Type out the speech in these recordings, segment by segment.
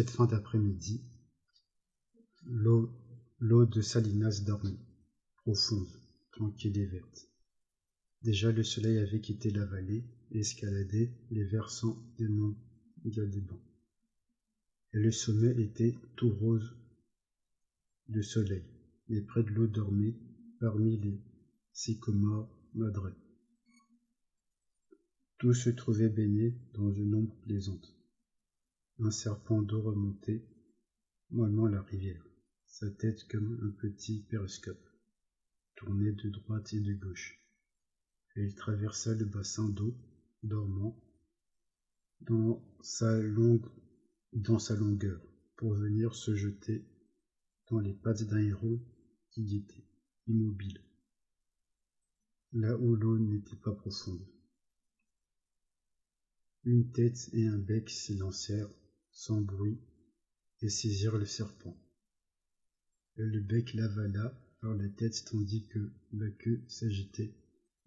cette fin d'après-midi, l'eau, de Salinas dormait, profonde, tranquille et verte. Déjà le soleil avait quitté la vallée et escaladé les versants des monts Galiban. Et le sommet était tout rose de soleil, et près de l'eau dormait, parmi les sycomores madrés. Tout se trouvait baigné dans une ombre plaisante. Un serpent d'eau remontait mollement la rivière, sa tête comme un petit périscope, tourné de droite et de gauche et il traversa le bassin d'eau, dormant, dans sa, longue, dans sa longueur, pour venir se jeter dans les pattes d'un héron qui guettait, immobile, là où l'eau n'était pas profonde. Une tête et un bec s'élancèrent sans bruit et saisirent le serpent. Le bec l'avala par la tête tandis que la queue s'agitait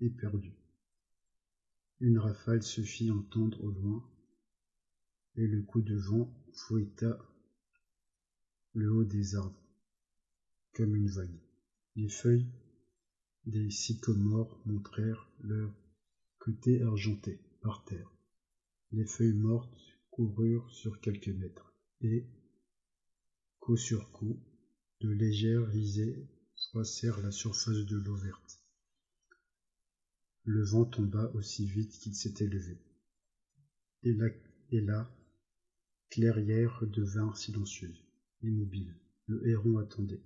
perdu. Une rafale se fit entendre au loin, et le coup de vent fouetta le haut des arbres, comme une vague. Les feuilles des sycomores montrèrent leur côté argenté par terre. Les feuilles mortes coururent sur quelques mètres, et, coup sur coup, de légères risées froissèrent la surface de l'eau verte. Le vent tomba aussi vite qu'il s'était levé. Et la, et la clairière devint silencieuse, immobile. Le héron attendait.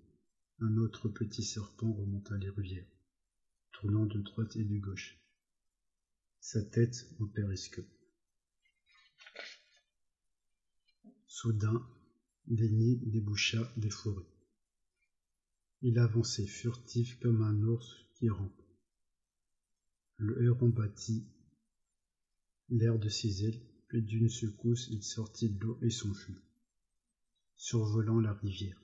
Un autre petit serpent remonta les rivières, tournant de droite et de gauche, sa tête en périscope. Soudain, nids déboucha des forêts. Il avançait furtif comme un ours qui rampe. Le héron battit l'air de ses ailes, puis d'une secousse il sortit de l'eau et s'enfuit, survolant la rivière.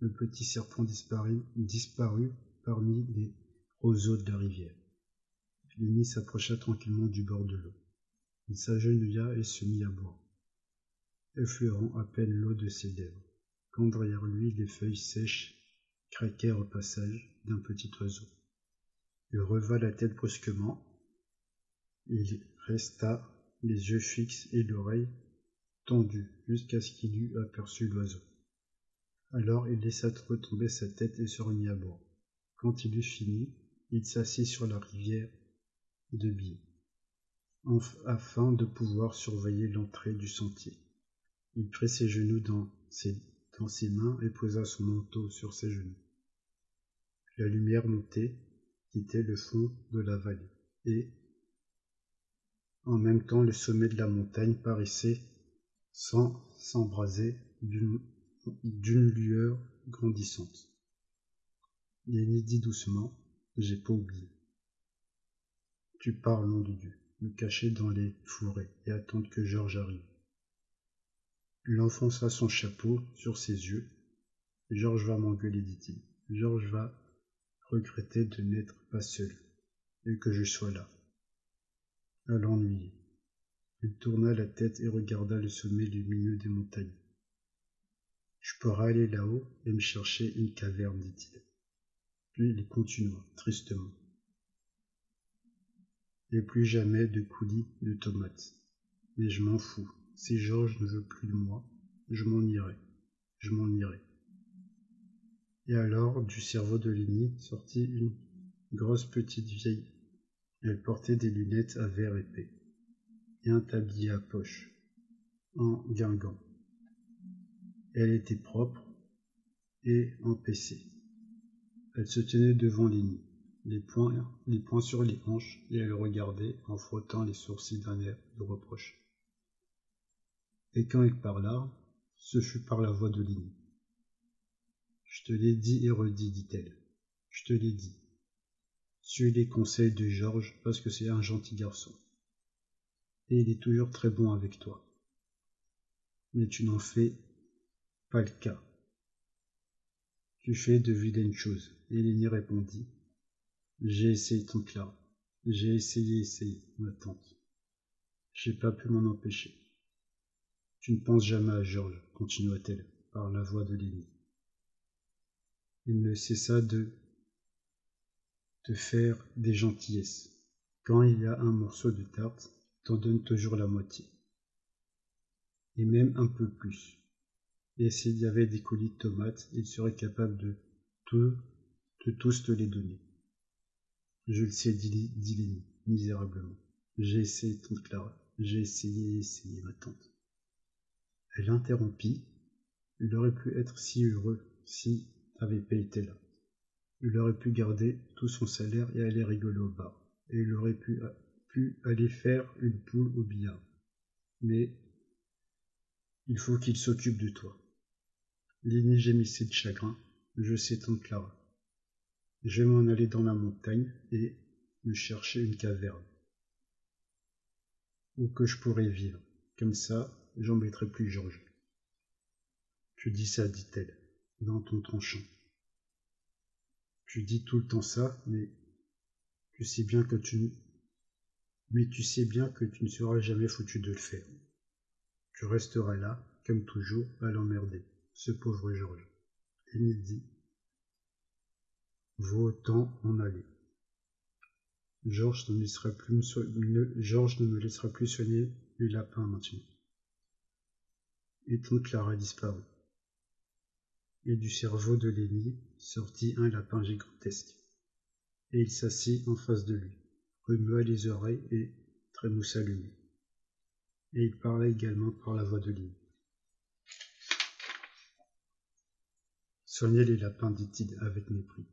Le petit serpent disparut, parmi les roseaux de la rivière. Félini s'approcha tranquillement du bord de l'eau. Il s'agenouilla et se mit à boire, effleurant à peine l'eau de ses lèvres, quand derrière lui les feuilles sèches craquèrent au passage d'un petit oiseau. Il reva la tête brusquement. Il resta les yeux fixes et l'oreille tendue jusqu'à ce qu'il eût aperçu l'oiseau. Alors il laissa retomber sa tête et se remit à bord. Quand il eut fini, il s'assit sur la rivière de biais, afin de pouvoir surveiller l'entrée du sentier. Il prit ses genoux dans ses, mains et posa son manteau sur ses genoux. La lumière montait, quittait le fond de la vallée, et, en même temps, le sommet de la montagne paraissait sans s'embraser d'une lueur grandissante. Lénie dit doucement, j'ai pas oublié. Tu parles, nom de Dieu, me cacher dans les fourrés et attendre que Georges arrive. Il enfonça son chapeau sur ses yeux. Georges va m'engueuler, dit-il. Georges va regretter de n'être pas seul, et que je sois là. À l'ennui. Il tourna la tête et regarda le sommet lumineux des montagnes. Je pourrais aller là-haut et me chercher une caverne, dit-il. Puis il continua, tristement. Et plus jamais de coulis de tomates. Mais je m'en fous. Si Georges ne veut plus de moi, je m'en irai. Je m'en irai. Et alors, du cerveau de Lénie sortit une grosse petite vieille. Elle portait des lunettes à verre épais et un tablier à poche, en guingant. Elle était propre et empêchée. Elle se tenait devant Lénie, les poings, les poings sur les hanches, et elle regardait en frottant les sourcils d'un air de reproche. Et quand elle parla, ce fut par la voix de Lénie. Je te l'ai dit et redit, dit-elle. Je te l'ai dit. Suis les conseils de Georges parce que c'est un gentil garçon. Et il est toujours très bon avec toi. Mais tu n'en fais pas le cas. Tu fais de vilaines choses. Et Lénie répondit. J'ai essayé ton cas. J'ai essayé, essayé, ma tante. J'ai pas pu m'en empêcher. Tu ne penses jamais à Georges, continua-t-elle par la voix de Lénie. Il ne cessa de te faire des gentillesses. Quand il y a un morceau de tarte, t'en donnes toujours la moitié. Et même un peu plus. Et s'il y avait des colis de tomates, il serait capable de, de tous te les donner. Je le sais, dit, dit misérablement. J'ai essayé, tante Clara. J'ai essayé, essayé, ma tante. Elle interrompit. Il aurait pu être si heureux si pas été là. Il aurait pu garder tout son salaire et aller rigoler au bar. Et il aurait pu, pu aller faire une poule au billard. Mais il faut qu'il s'occupe de toi. Lénie gémissait de chagrin. Je sais, tante Clara. Je vais m'en aller dans la montagne et me chercher une caverne où que je pourrais vivre. Comme ça, j'embêterai plus Georges. Tu dis ça, dit-elle, dans ton tranchant. Tu dis tout le temps ça, mais tu sais bien que tu ne seras jamais foutu de le faire. Tu resteras là, comme toujours, à l'emmerder, ce pauvre Georges. il dit Vaut autant en aller. Georges ne, laissera plus ne me laissera plus soigner les lapins maintenant. Et toute Clara disparut. Et du cerveau de Lénie sortit un lapin gigantesque. Et il s'assit en face de lui, remua les oreilles et trémoussa le nez. Et il parla également par la voix de Lénie. Soignez les lapins, dit-il avec mépris.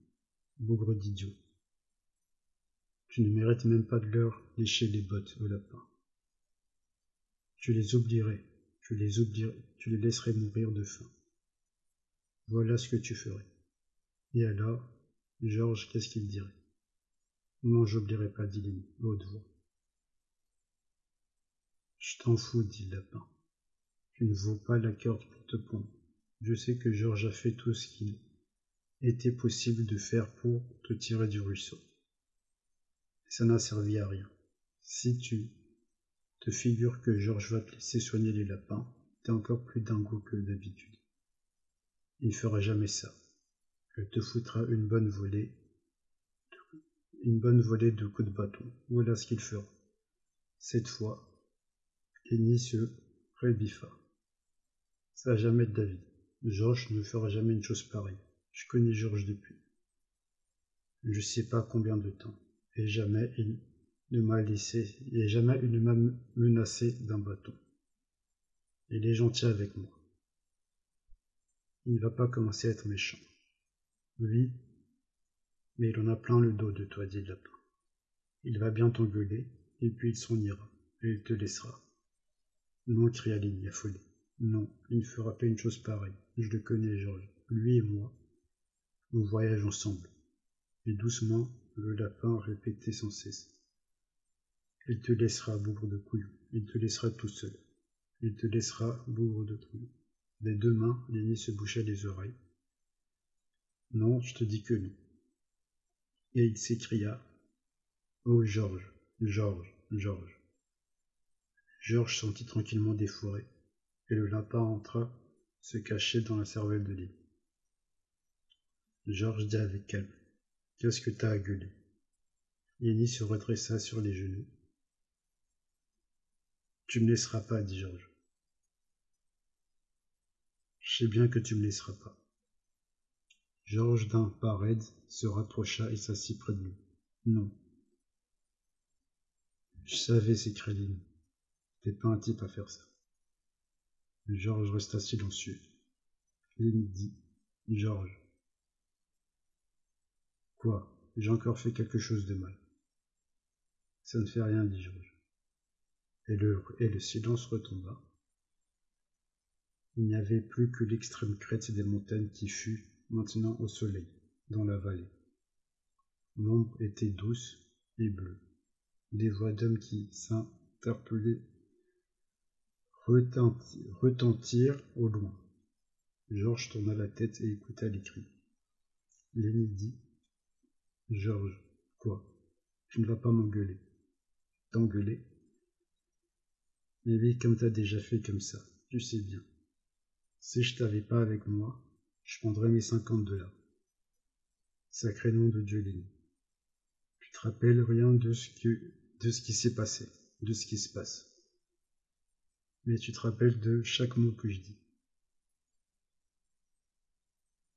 Bougre d'idiot. Tu ne mérites même pas de leur lécher les bottes au lapin. Tu les oublierais, tu les oublierais, tu les laisserais mourir de faim. Voilà ce que tu ferais. Et alors, Georges, qu'est-ce qu'il dirait? Non, j'oublierai pas, dit Lénie, haute voix. Je t'en fous, dit le lapin. Tu ne vaux pas la corde pour te pondre. Je sais que Georges a fait tout ce qu'il était possible de faire pour te tirer du ruisseau ça n'a servi à rien. Si tu te figures que Georges va te laisser soigner les lapins, t'es encore plus dingo que d'habitude. Il ne fera jamais ça. Il te foutra une bonne volée, une bonne volée de coups de bâton. Voilà ce qu'il fera. Cette fois, Kenny se rebiffa. Ça jamais être David. Georges ne fera jamais une chose pareille. Je connais Georges depuis. Je sais pas combien de temps et jamais il ne m'a laissé, et jamais il ne m'a menacé d'un bâton. Il est gentil avec moi. Il ne va pas commencer à être méchant. Oui, mais il en a plein le dos de toi, dit le lapin. Il va bien t'engueuler, et puis il s'en ira, et il te laissera. Non, cria Ligne affolée. Non, il ne fera pas une chose pareille. Je le connais, Georges. Lui et moi, on voyage ensemble. Et doucement, le lapin répétait sans cesse. Il te laissera, bougre de couillon. Il te laissera tout seul. Il te laissera, bougre de couillon. Des deux mains, Lénie se boucha les oreilles. Non, je te dis que non. Et il s'écria. Oh Georges, Georges, Georges. Georges sentit tranquillement défouré, et le lapin entra se cacher dans la cervelle de l'île. Georges dit avec calme. Qu'est-ce que t'as à gueuler? Yenny se redressa sur les genoux. Tu me laisseras pas, dit Georges. Je sais bien que tu me laisseras pas. Georges d'un pas raide se rapprocha et s'assit près de lui. Non. Je savais, s'écria Lynn. T'es pas un type à faire ça. Georges resta silencieux. Lynn dit Georges, Quoi? J'ai encore fait quelque chose de mal. Ça ne fait rien, dit Georges. Et le, silence retomba. Il n'y avait plus que l'extrême crête des montagnes qui fut maintenant au soleil, dans la vallée. L'ombre était douce et bleue. Des voix d'hommes qui s'interpellaient retentirent au loin. Georges tourna la tête et écouta les cris. Lénie dit Georges, quoi? Tu ne vas pas m'engueuler. T'engueuler? Mais oui, comme t'as déjà fait comme ça. tu sais bien. Si je t'avais pas avec moi, je prendrais mes cinquante dollars. Sacré nom de Dieu, Lenny. Tu te rappelles rien de ce que, de ce qui s'est passé, de ce qui se passe. Mais tu te rappelles de chaque mot que je dis.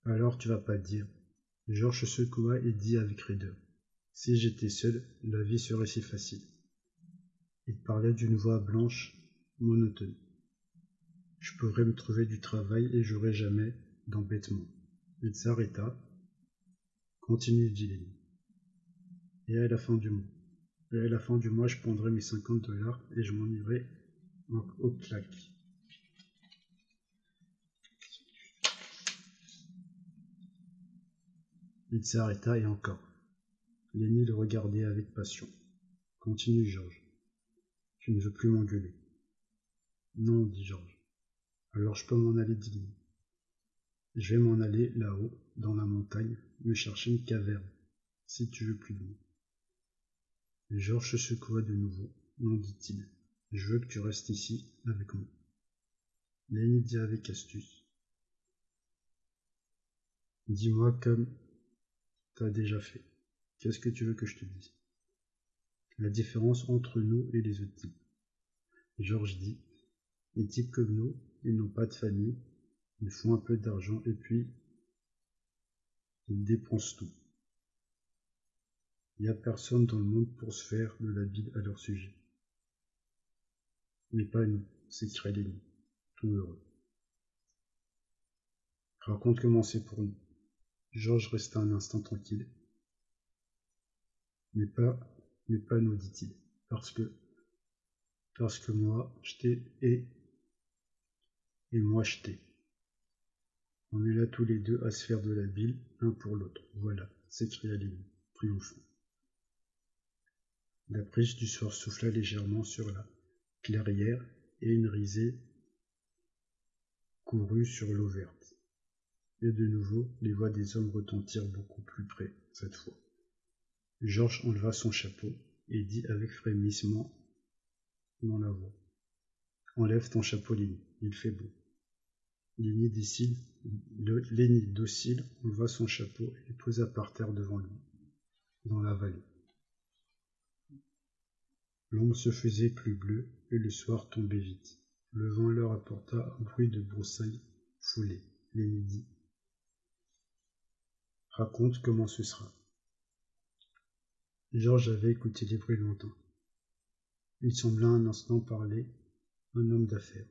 Alors tu vas pas dire. Georges secoua et dit avec raideur. Si j'étais seul, la vie serait si facile. Il parlait d'une voix blanche, monotone. Je pourrais me trouver du travail et j'aurais jamais d'embêtement. Il s'arrêta. Continue, dit. Et à la fin du mois. Et à la fin du mois, je prendrai mes cinquante dollars et je m'en irai au claque. Il s'arrêta et encore. Lenny le regardait avec passion. Continue, Georges. Tu ne veux plus m'engueuler. Non, dit Georges. Alors je peux m'en aller, Lenny. Je vais m'en aller là-haut, dans la montagne, me chercher une caverne, si tu veux plus de moi. Georges se secoua de nouveau. Non, dit-il. Je veux que tu restes ici avec moi. Lenny dit avec astuce. Dis-moi comme t'as déjà fait. Qu'est-ce que tu veux que je te dise? La différence entre nous et les autres types. Georges dit Les types comme nous, ils n'ont pas de famille, ils font un peu d'argent et puis ils dépensent tout. Il n'y a personne dans le monde pour se faire de la bide à leur sujet. Mais pas nous, s'écria Lenny, tout heureux. Raconte comment c'est pour nous. Georges resta un instant tranquille. Mais pas, mais pas nous, dit-il, parce que, parce que moi, je t'ai et, et moi, je t'ai. On est là tous les deux à se faire de la bile, un pour l'autre. Voilà, s'écria Lenny, triomphant. La brise du soir souffla légèrement sur la clairière et une risée courut sur l'eau verte. Et de nouveau, les voix des hommes retentirent beaucoup plus près, cette fois. Georges enleva son chapeau et dit avec frémissement dans la voix. Enlève ton chapeau, Lénie, il fait beau. Lénie docile, docile enleva son chapeau et le posa par terre devant lui, dans la vallée. L'ombre se faisait plus bleue et le soir tombait vite. Le vent leur apporta un bruit de broussailles foulées. Lénie dit Raconte comment ce sera. Georges avait écouté les bruits lointains. Il sembla un instant parler, un homme d'affaires.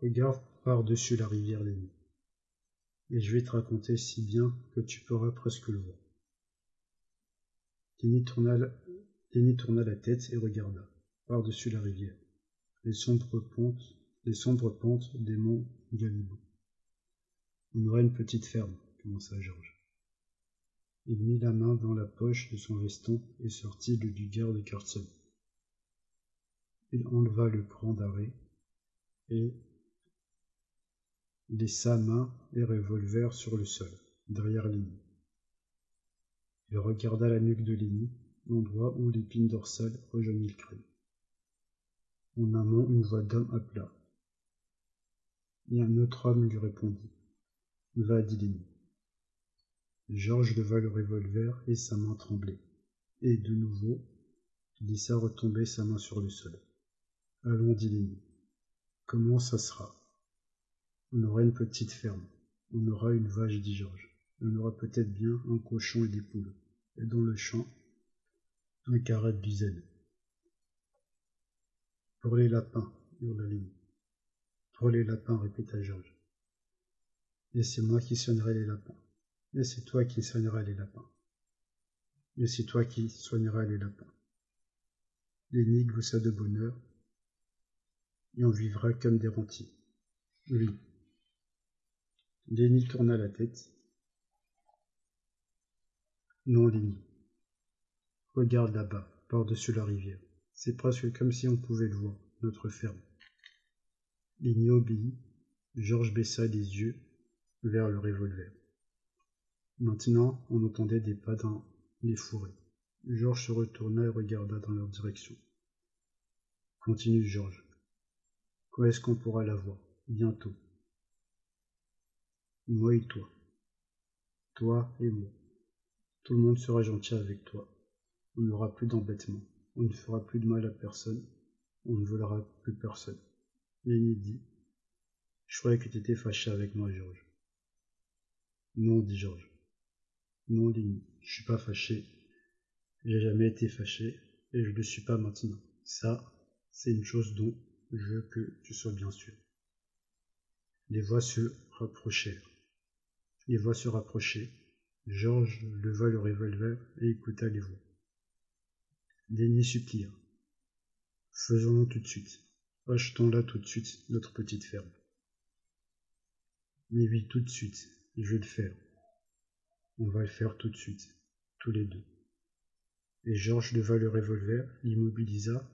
Regarde par-dessus la rivière Lénie. Et je vais te raconter si bien que tu pourras presque le voir. Lénie tourna la tête et regarda, par-dessus la rivière, les sombres pentes, les sombres pentes des monts Galibou. On aurait une petite ferme, commença Georges. Il mit la main dans la poche de son veston et sortit le du garde Carson. Il enleva le cran d'arrêt et laissa main et revolver sur le sol, derrière Lenny. Il regarda la nuque de Lenny l'endroit où l'épine dorsale rejoignit le crâne. En amont, une voix d'homme appela. Et un autre homme lui répondit. Va, dit Georges leva le revolver et sa main tremblait. Et de nouveau, il laissa retomber sa main sur le sol. Allons, dit Comment ça sera? On aura une petite ferme. On aura une vache, dit Georges. On aura peut-être bien un cochon et des poules. Et dans le champ, un carré de dizaine. Pour les lapins, hurla Lénie. Pour les lapins, répéta Georges. Et c'est moi qui sonnerai les lapins. Et c'est toi qui soigneras les lapins. Et c'est toi qui soigneras les lapins. Lénie gloussa de bonheur, et on vivra comme des rentiers. Oui. Lénie tourna la tête. Non, Lénie, Regarde là-bas, par-dessus la rivière. C'est presque comme si on pouvait le voir, notre ferme. Ligny obéit. Georges baissa les yeux vers le revolver. Maintenant, on entendait des pas dans les fourrés. Georges se retourna et regarda dans leur direction. Continue, Georges. Quand est-ce qu'on pourra la voir? Bientôt. Moi et toi. Toi et moi. Tout le monde sera gentil avec toi. On n'aura plus d'embêtement. On ne fera plus de mal à personne. On ne volera plus personne. Lenny dit. Je croyais que tu étais fâché avec moi, Georges. Non, dit Georges. Non, Lenny, je suis pas fâché. J'ai jamais été fâché et je ne le suis pas maintenant. Ça, c'est une chose dont je veux que tu sois bien sûr. Les voix se rapprochèrent. Les voix se rapprochaient. Georges leva le revolver et écouta les voix. Lenny supplia. Faisons-le tout de suite. Achetons-la tout de suite, notre petite ferme. Mais oui, tout de suite, je vais le faire. On va le faire tout de suite, tous les deux. Et Georges leva le revolver, l'immobilisa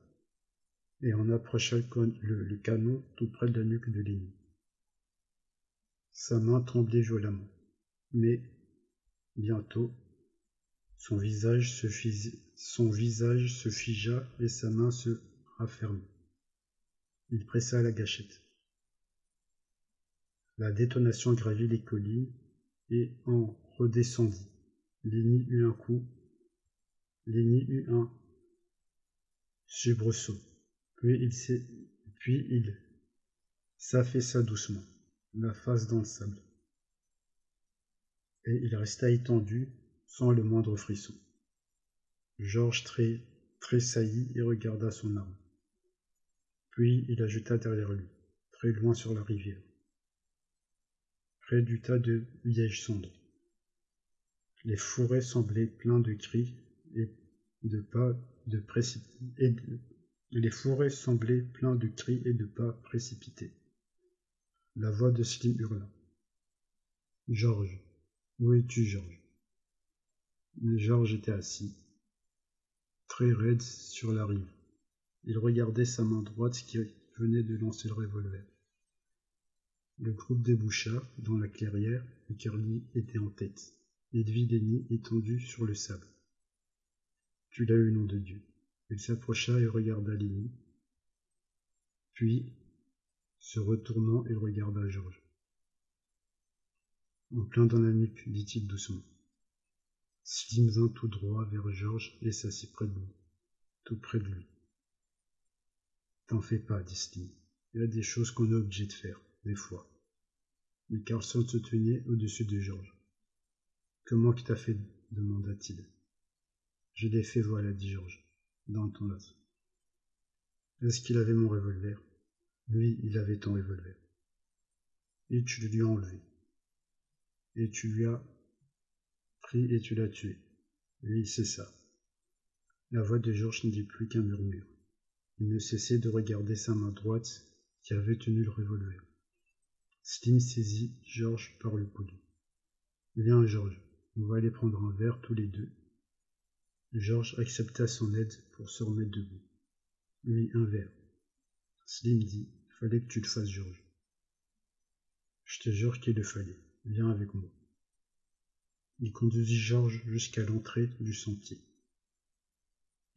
et en approcha le, canon tout près de la nuque de Lenny. Sa main tremblait violemment, mais bientôt son visage se, son visage se figea et sa main se raffermit. Il pressa la gâchette. La détonation gravit les collines et en redescendit. Lenny eut un coup. Lenny eut un subresaut. Puis il s'est, puis il s'affaissa doucement, la face dans le sable. Et il resta étendu, sans le moindre frisson. Georges tressaillit et regarda son arme. Puis il ajouta derrière lui, très loin sur la rivière près du tas de liège cendres. Les fourrés semblaient pleins de cris et de pas de précipités. Les fourrés semblaient pleins de cris et de pas précipités. La voix de Slim hurla. Georges, où es-tu, Georges? Mais Georges était assis, très raide sur la rive. Il regardait sa main droite qui venait de lancer le revolver. Le groupe déboucha dans la clairière et Curly était en tête, Lenny étendu sur le sable. Tu l'as eu, nom de Dieu. Il s'approcha et regarda Lenny. Puis, se retournant, il regarda Georges. En plein dans la nuque, dit-il doucement. Slim vint tout droit vers Georges et s'assit près de lui, tout près de lui. T'en fais pas, dit Slim. Il y a des choses qu'on est obligé de faire, des fois mais Carlson se tenait au-dessus de Georges. Comment qui t'a fait demanda-t-il. Je l'ai fait, voilà, dit Georges, dans ton lasso. Est-ce qu'il avait mon revolver? Oui, il avait ton revolver. Et tu lui as enlevé. Et tu lui as pris et tu l'as tué. Oui, c'est ça. La voix de Georges ne dit plus qu'un murmure. Il ne cessait de regarder sa main droite qui avait tenu le revolver. Slim saisit Georges par le coude. Viens, Georges, on va aller prendre un verre tous les deux. Georges accepta son aide pour se remettre debout. Oui, un verre. Slim dit Fallait que tu le fasses, Georges. Je te jure qu'il le fallait. Viens avec moi. Il conduisit Georges jusqu'à l'entrée du sentier.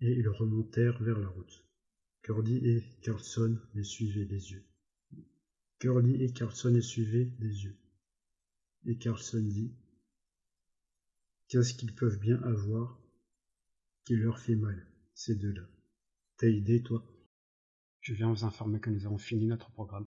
Et ils remontèrent vers la route. Cordy et Carlson les suivaient des yeux. Curly et Carlson les suivaient des yeux. Et Carlson dit Qu'est-ce qu'ils peuvent bien avoir qui leur fait mal, ces deux-là? T'as idée, toi? Je viens vous informer que nous avons fini notre programme.